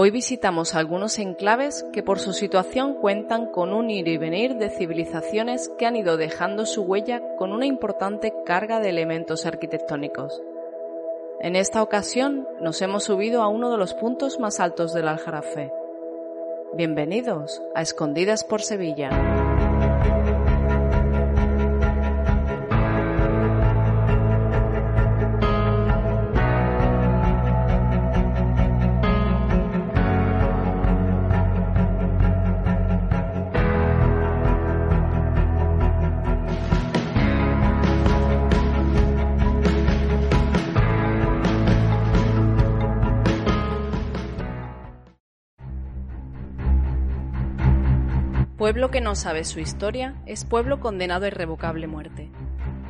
Hoy visitamos algunos enclaves que por su situación cuentan con un ir y venir de civilizaciones que han ido dejando su huella con una importante carga de elementos arquitectónicos. En esta ocasión nos hemos subido a uno de los puntos más altos del Aljarafe. Bienvenidos a Escondidas por Sevilla. Pueblo que no sabe su historia es pueblo condenado a irrevocable muerte.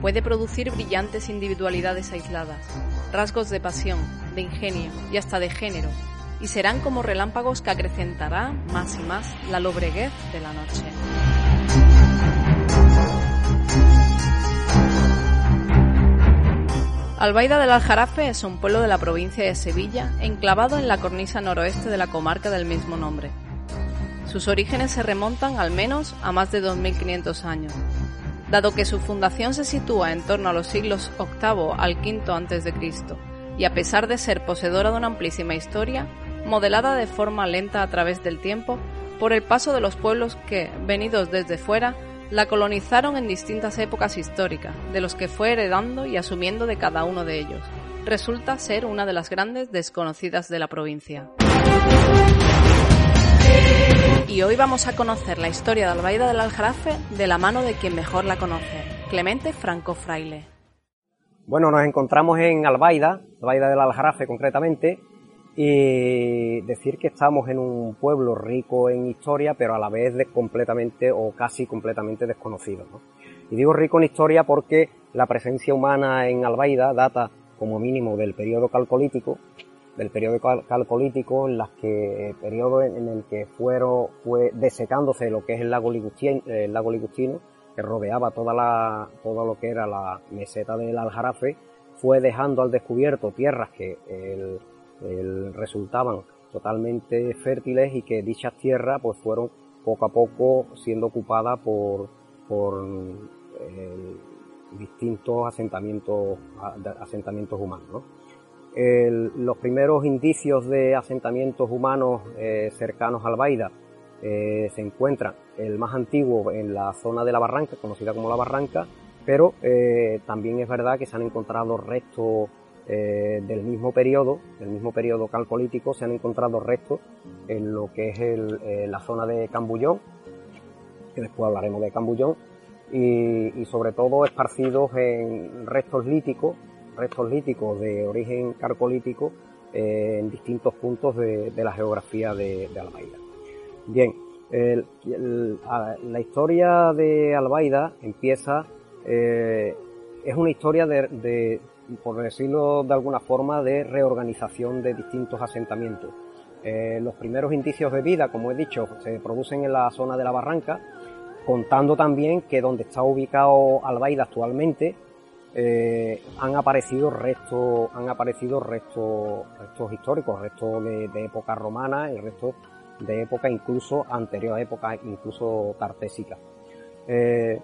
Puede producir brillantes individualidades aisladas, rasgos de pasión, de ingenio y hasta de género, y serán como relámpagos que acrecentará más y más la lobreguez de la noche. Albaida del Aljarafe es un pueblo de la provincia de Sevilla, enclavado en la cornisa noroeste de la comarca del mismo nombre. Sus orígenes se remontan al menos a más de 2.500 años. Dado que su fundación se sitúa en torno a los siglos VIII al V a.C., y a pesar de ser poseedora de una amplísima historia, modelada de forma lenta a través del tiempo por el paso de los pueblos que, venidos desde fuera, la colonizaron en distintas épocas históricas, de los que fue heredando y asumiendo de cada uno de ellos, resulta ser una de las grandes desconocidas de la provincia y hoy vamos a conocer la historia de Albaida del Aljarafe de la mano de quien mejor la conoce, Clemente Franco Fraile. Bueno, nos encontramos en Albaida, Albaida del Aljarafe concretamente, y decir que estamos en un pueblo rico en historia, pero a la vez completamente o casi completamente desconocido. Y digo rico en historia porque la presencia humana en Albaida data como mínimo del periodo calcolítico, del periodo calcolítico, en las que periodo en el que fueron fue desecándose lo que es el lago Ligustino, el lago Ligustino que rodeaba toda la todo lo que era la meseta del Aljarafe, fue dejando al descubierto tierras que resultaban totalmente fértiles y que dichas tierras pues fueron poco a poco siendo ocupadas por, por eh, distintos asentamientos, asentamientos humanos. ¿no? Los primeros indicios de asentamientos humanos eh, cercanos al Baida eh, se encuentran. El más antiguo en la zona de la Barranca, conocida como la Barranca, pero eh, también es verdad que se han encontrado restos del mismo periodo, del mismo periodo calcolítico, se han encontrado restos en lo que es la zona de Cambullón, que después hablaremos de Cambullón, y, y sobre todo esparcidos en restos líticos restos líticos de origen carcolítico eh, en distintos puntos de, la geografía de, Albaida. Bien, la historia de Albaida empieza, eh, es una historia de, por decirlo de alguna forma, de reorganización de distintos asentamientos. Eh, los primeros indicios de vida, como he dicho, se producen en la zona de la barranca, contando también que donde está ubicado Albaida actualmente eh, han aparecido restos, han aparecido restos, restos históricos, restos de, época romana y restos de época incluso anterior a época incluso tartésica. Eh,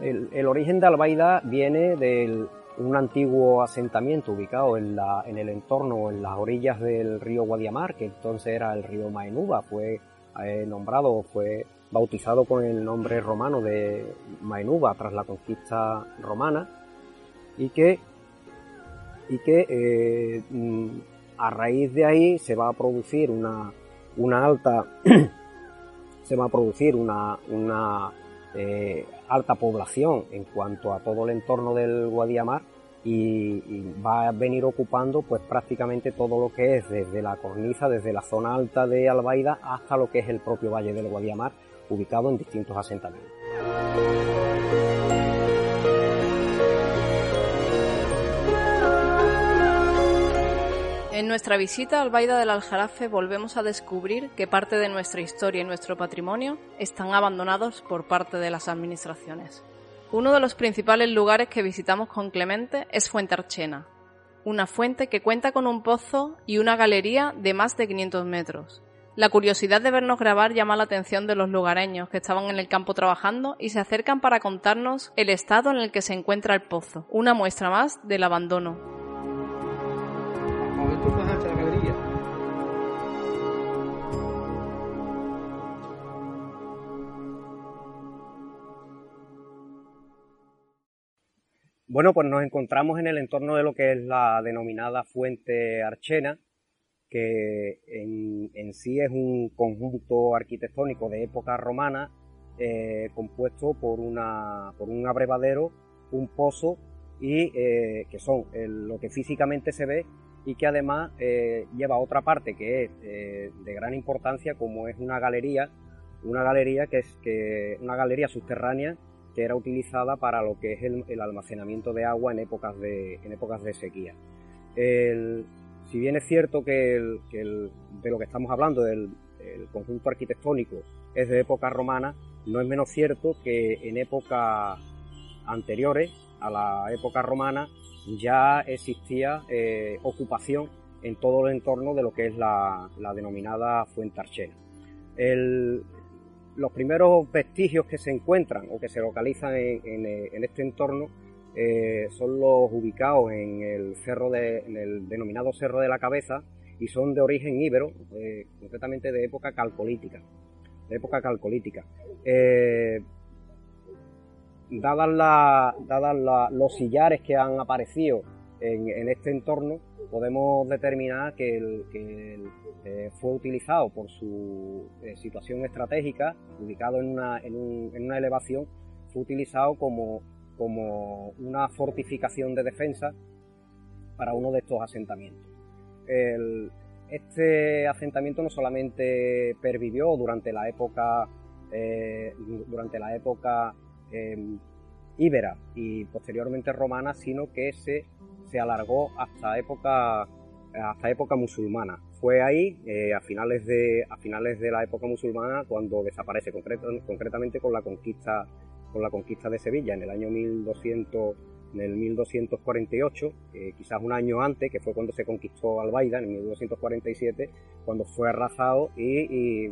el, origen de Albaida viene de un antiguo asentamiento ubicado en, la, en el entorno, en las orillas del río Guadiamar, que entonces era el río Maenuba, fue eh, nombrado, fue bautizado con el nombre romano de Maenuba tras la conquista romana y que, y que eh, mm, a raíz de ahí se va a producir una, una alta se va a producir una, una eh, alta población en cuanto a todo el entorno del Guadiamar y, va a venir ocupando pues prácticamente todo lo que es desde la cornisa, desde la zona alta de Albaida hasta lo que es el propio Valle del Guadiamar, ubicado en distintos asentamientos. En nuestra visita al Baida del Aljarafe volvemos a descubrir que parte de nuestra historia y nuestro patrimonio están abandonados por parte de las administraciones. Uno de los principales lugares que visitamos con Clemente es Fuente Archena, una fuente que cuenta con un pozo y una galería de más de 500 metros. La curiosidad de vernos grabar llama la atención de los lugareños que estaban en el campo trabajando y se acercan para contarnos el estado en el que se encuentra el pozo, una muestra más del abandono. Bueno, pues nos encontramos en el entorno de lo que es la denominada fuente archena, que en, sí es un conjunto arquitectónico de época romana eh, compuesto por, una, por un abrevadero, un pozo y eh, que son lo que físicamente se ve y que además eh, lleva otra parte que es de gran importancia como es una galería, una galería que es que una galería subterránea que era utilizada para lo que es el, almacenamiento de agua en épocas de, en épocas de sequía. si bien es cierto que, de lo que estamos hablando, del conjunto arquitectónico, es de época romana, no es menos cierto que en épocas anteriores a la época romana ya existía eh, ocupación en todo el entorno de lo que es la, denominada Fuente Archena. El, los primeros vestigios que se encuentran o que se localizan en, eh, este entorno eh, son los ubicados en el cerro de, en el denominado Cerro de la Cabeza y son de origen íbero, eh, concretamente de época calcolítica. De época calcolítica. dadas dadas los sillares que han aparecido en, este entorno, podemos determinar que, eh, fue utilizado por su eh, situación estratégica, ubicado en una, en, una, elevación, fue utilizado como, como una fortificación de defensa para uno de estos asentamientos. este asentamiento no solamente pervivió durante la época, eh, durante la época íbera y posteriormente romana, sino que se, se alargó hasta época, hasta época musulmana. Fue ahí, eh, a, finales de, a finales de la época musulmana, cuando desaparece, concretamente con la conquista con la conquista de Sevilla en el año 1200, en el 1248, quizás un año antes, que fue cuando se conquistó Albaida, en 1247, cuando fue arrasado y,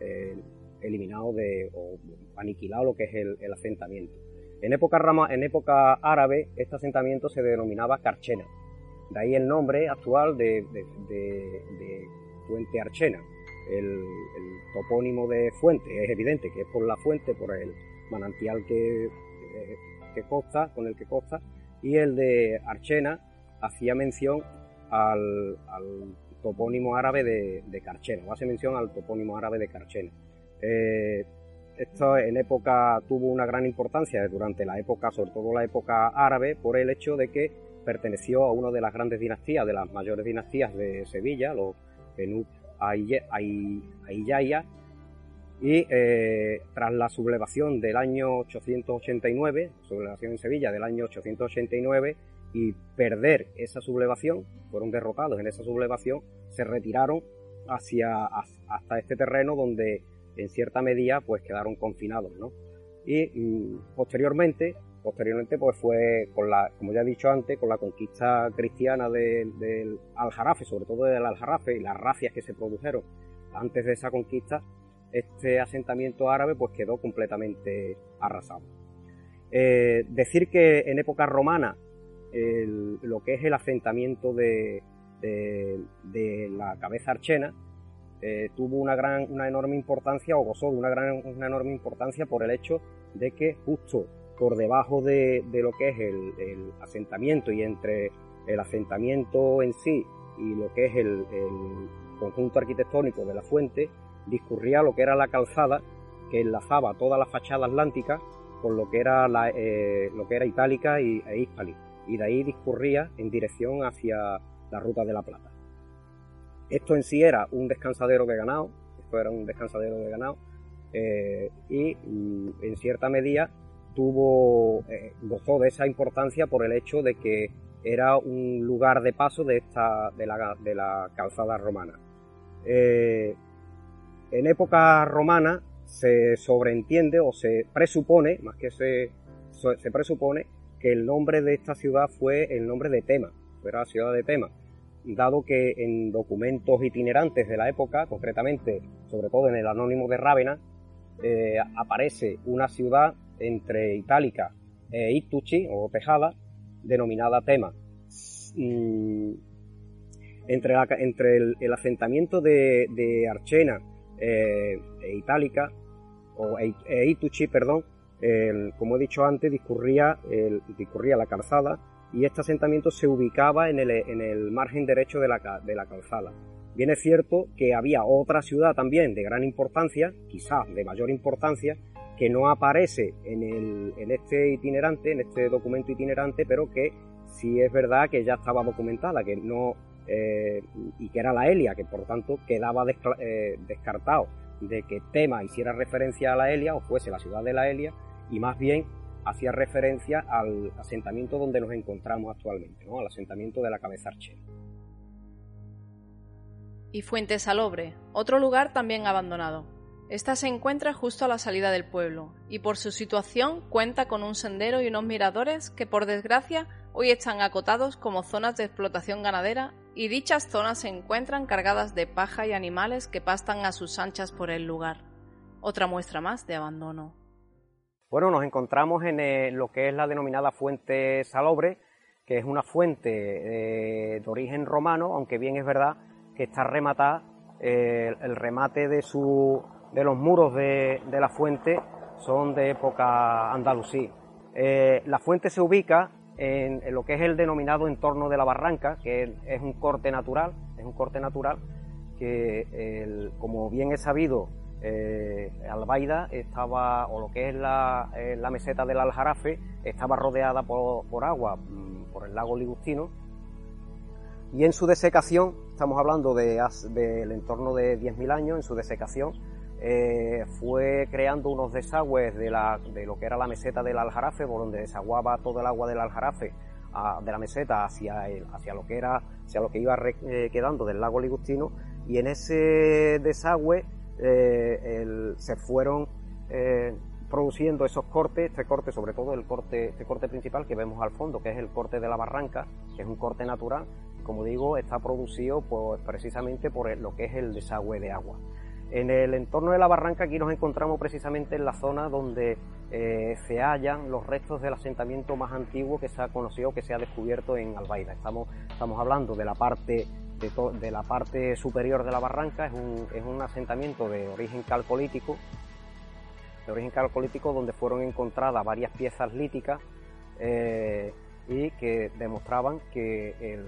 eh, eliminado de, o aniquilado lo que es el asentamiento. En época, árabe, este asentamiento se denominaba Carchena. De ahí el nombre actual de, Fuente Archena. El, topónimo de fuente es evidente que es por la fuente, por el manantial que, eh, con el que costa, y el de Archena hacía mención al, topónimo árabe de, Carchena, o hace mención al topónimo árabe de Carchena. Eh, esto en época tuvo una gran importancia durante la época, sobre todo la época árabe, por el hecho de que perteneció a una de las grandes dinastías, de las mayores dinastías de Sevilla, los Benú Aiyaya, y eh, tras la sublevación del año 889, sublevación en Sevilla del año 889, y perder esa sublevación, fueron derrotados en esa sublevación, se retiraron hacia hasta este terreno donde en cierta medida pues quedaron confinados, ¿no? Y mm, posteriormente, posteriormente pues fue con la, como ya he dicho antes, con la conquista cristiana del Aljarafe, sobre todo del Aljarafe y las racias que se produjeron antes de esa conquista, este asentamiento árabe pues quedó completamente arrasado. Eh, decir que en época romana lo que es el asentamiento de, de la cabeza archena eh, tuvo una gran, una enorme importancia o gozó de una gran, una enorme importancia por el hecho de que justo por debajo de, lo que es el, asentamiento y entre el asentamiento en sí y lo que es el, conjunto arquitectónico de la fuente discurría lo que era la calzada que enlazaba toda la fachada atlántica con lo que era la, eh, lo que era itálica y, e hispali. y de ahí discurría en dirección hacia la ruta de la Plata. Esto en sí era un descansadero de ganado, esto era un descansadero de ganado, eh, y mm, en cierta medida tuvo, eh, gozó de esa importancia por el hecho de que era un lugar de paso de, esta, de, la, calzada romana. Eh, en época romana se sobreentiende o se presupone, más que se, se presupone, que el nombre de esta ciudad fue el nombre de Tema, era la ciudad de Tema, dado que en documentos itinerantes de la época, concretamente, sobre todo en el Anónimo de Rávena, eh, aparece una ciudad entre Itálica e Ituchi, o Tejada, denominada Tema. Mm, entre, entre el, asentamiento de, Archena eh, e Itálica, o e, e Ituchi, perdón, como he dicho antes, discurría, discurría la calzada y este asentamiento se ubicaba en el, margen derecho de la, calzada. Bien es cierto que había otra ciudad también de gran importancia, quizás de mayor importancia, que no aparece en, este itinerante, en este documento itinerante, pero que sí es verdad que ya estaba documentada, que no eh, y que era la Elia, que por tanto quedaba eh, descartado de que Tema hiciera referencia a la Elia o fuese la ciudad de la Elia, y más bien hacía referencia al asentamiento donde nos encontramos actualmente, ¿no? al asentamiento de la cabeza archera. Y Fuente Salobre, otro lugar también abandonado. Esta se encuentra justo a la salida del pueblo y por su situación cuenta con un sendero y unos miradores que por desgracia hoy están acotados como zonas de explotación ganadera y dichas zonas se encuentran cargadas de paja y animales que pastan a sus anchas por el lugar. Otra muestra más de abandono. Bueno, nos encontramos en eh, lo que es la denominada fuente salobre, que es una fuente eh, de origen romano, aunque bien es verdad que está rematada, eh, el remate de, su, de los muros de, la fuente son de época andalusí. la fuente se ubica en, lo que es el denominado entorno de la barranca, que es un corte natural, es un corte natural que, como bien es sabido, eh, Albaida estaba, o lo que es la, eh, meseta del Aljarafe, estaba rodeada por, agua, mm, por el lago Ligustino, y en su desecación, estamos hablando del de, entorno de 10.000 años, en su desecación, eh, fue creando unos desagües de, lo que era la meseta del Aljarafe, por donde desaguaba todo el agua del Aljarafe de la meseta hacia, hacia lo que era, hacia lo que iba quedando del lago Ligustino, y en ese desagüe eh, se fueron eh, produciendo esos cortes, este corte, sobre todo el corte, este corte principal que vemos al fondo, que es el corte de la barranca, que es un corte natural, como digo, está producido pues, precisamente por lo que es el desagüe de agua. En el entorno de la barranca aquí nos encontramos precisamente en la zona donde eh, se hallan los restos del asentamiento más antiguo que se ha conocido, que se ha descubierto en Albaida. Estamos, estamos hablando de la parte de, la parte superior de la barranca es un, asentamiento de origen calcolítico, de origen calcolítico donde fueron encontradas varias piezas líticas eh, y que demostraban que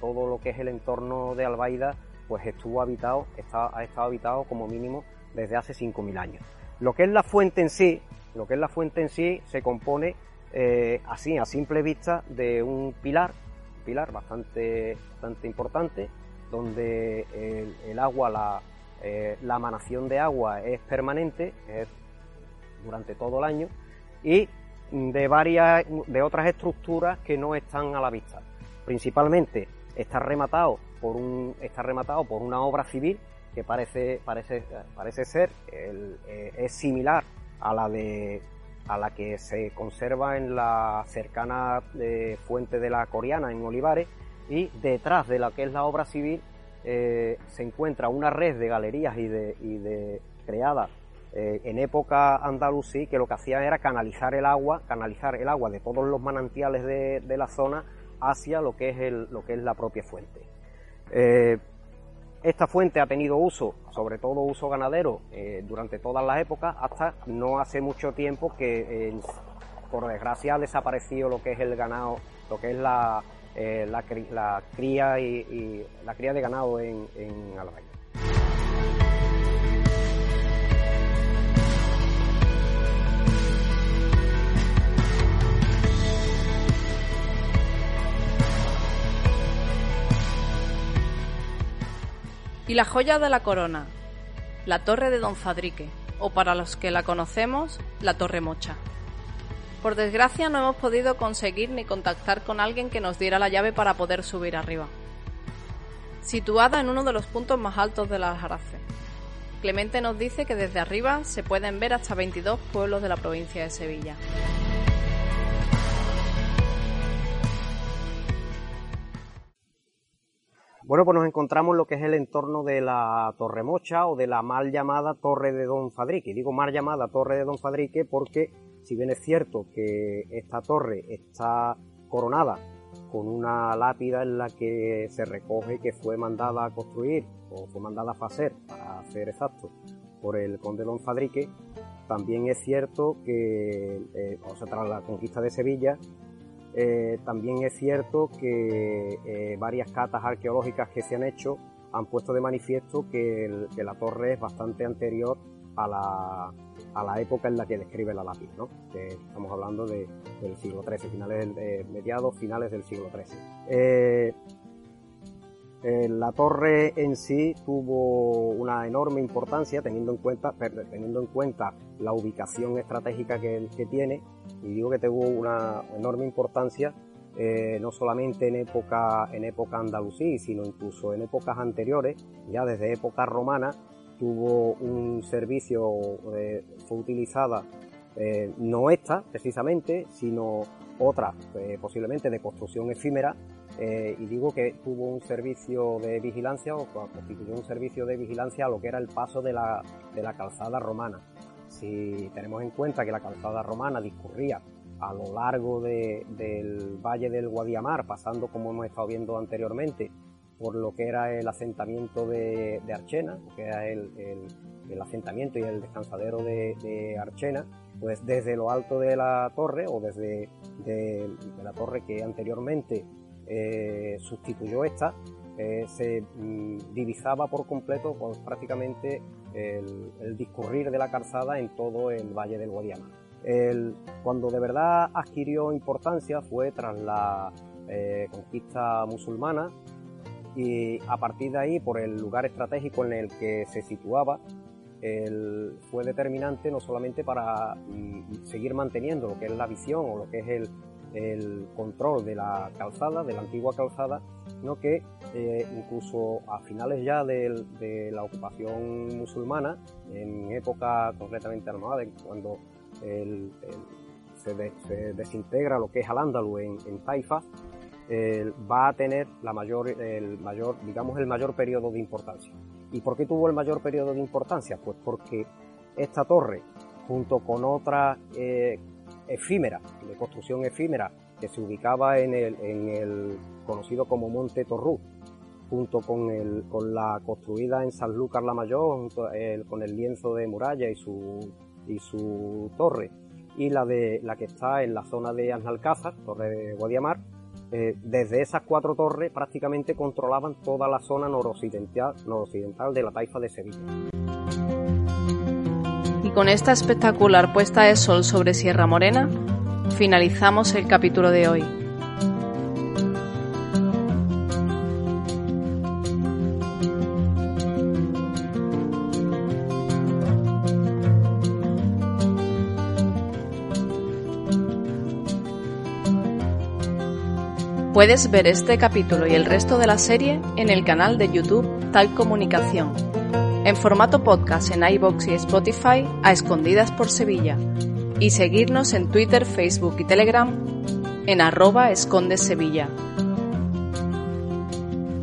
todo lo que es el entorno de Albaida pues estuvo habitado, ha estado habitado como mínimo desde hace 5.000 años. Lo que es la fuente en sí, lo que es la fuente en sí se compone eh, así a simple vista de un pilar pilar bastante, bastante importante, donde el, agua, la, eh, la, emanación de agua es permanente, es durante todo el año, y de varias, de otras estructuras que no están a la vista. Principalmente está rematado por un, está rematado por una obra civil que parece, parece, parece ser, eh, es similar a la de a la que se conserva en la cercana eh, fuente de la Coriana en Olivares y detrás de la que es la obra civil eh, se encuentra una red de galerías y de, y creadas eh, en época andalusí que lo que hacía era canalizar el agua, canalizar el agua de todos los manantiales de, la zona hacia lo que es, lo que es la propia fuente. Esta fuente ha tenido uso, sobre todo uso ganadero, eh, durante todas las épocas, hasta no hace mucho tiempo que, por desgracia, ha desaparecido lo que es el ganado, lo que es la, eh, la, cría y, la cría de ganado en, en Y la joya de la corona, la Torre de Don Fadrique, o para los que la conocemos, la Torre Mocha. Por desgracia no hemos podido conseguir ni contactar con alguien que nos diera la llave para poder subir arriba. Situada en uno de los puntos más altos de la Aljarafe. Clemente nos dice que desde arriba se pueden ver hasta 22 pueblos de la provincia de Sevilla. Bueno, pues nos encontramos en lo que es el entorno de la Torre Mocha o de la mal llamada Torre de Don Fadrique. Digo mal llamada Torre de Don Fadrique porque si bien es cierto que esta torre está coronada con una lápida en la que se recoge que fue mandada a construir o fue mandada a hacer, para ser exacto, por el conde Don Fadrique, también es cierto que, eh, o sea, tras la conquista de Sevilla, eh, también es cierto que eh, varias catas arqueológicas que se han hecho han puesto de manifiesto que, la torre es bastante anterior a la, a la, época en la que describe la lápiz, ¿no? estamos hablando del siglo XIII, finales de, mediados, finales del siglo XIII. Eh, la torre en sí tuvo una enorme importancia teniendo en cuenta, teniendo en cuenta la ubicación estratégica que, tiene. Y digo que tuvo una enorme importancia eh, no solamente en época, en época andalusí, sino incluso en épocas anteriores, ya desde época romana, tuvo un servicio, eh, fue utilizada no esta precisamente, sino otra, posiblemente de construcción efímera, eh, y digo que tuvo un servicio de vigilancia o constituyó un servicio de vigilancia a lo que era el paso de la, de la calzada romana. Si tenemos en cuenta que la calzada romana discurría a lo largo del valle del Guadiamar, pasando como hemos estado viendo anteriormente, por lo que era el asentamiento de, Archena, que era el, asentamiento y el descansadero de, Archena, pues desde lo alto de la torre o desde de la torre que anteriormente eh, sustituyó esta, eh, se mm, divisaba por completo pues, prácticamente el, discurrir de la calzada en todo el Valle del Guadiana. cuando de verdad adquirió importancia fue tras la eh, conquista musulmana y a partir de ahí, por el lugar estratégico en el que se situaba, fue determinante no solamente para mm, seguir manteniendo lo que es la visión o lo que es el, el control de la calzada, de la antigua calzada, sino que eh, incluso a finales ya de, la ocupación musulmana, en época concretamente armada, cuando se, desintegra lo que es Al-Ándalus en, Taifa, va a tener la mayor, el mayor, digamos, el mayor periodo de importancia. ¿Y por qué tuvo el mayor periodo de importancia? Pues porque esta torre, junto con otra eh, efímera, de construcción efímera, que se ubicaba en el, conocido como Monte Torrú, junto con, la construida en San Lucas la Mayor, con el lienzo de muralla y su, y torre, y la, que está en la zona de Analcázar, Torre de Guadiamar, eh, desde esas cuatro torres prácticamente controlaban toda la zona noroccidental, noroccidental de la taifa de Sevilla con esta espectacular puesta de sol sobre Sierra Morena, finalizamos el capítulo de hoy. Puedes ver este capítulo y el resto de la serie en el canal de YouTube Tal Comunicación en formato podcast en iBox y Spotify a Escondidas por Sevilla y seguirnos en Twitter, Facebook y Telegram en arroba escondesevilla.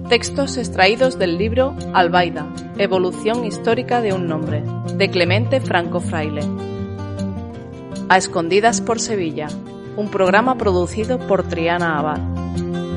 Textos extraídos del libro Albaida, Evolución Histórica de un Nombre, de Clemente Franco Fraile. A Escondidas por Sevilla, un programa producido por Triana Abad. Thank you.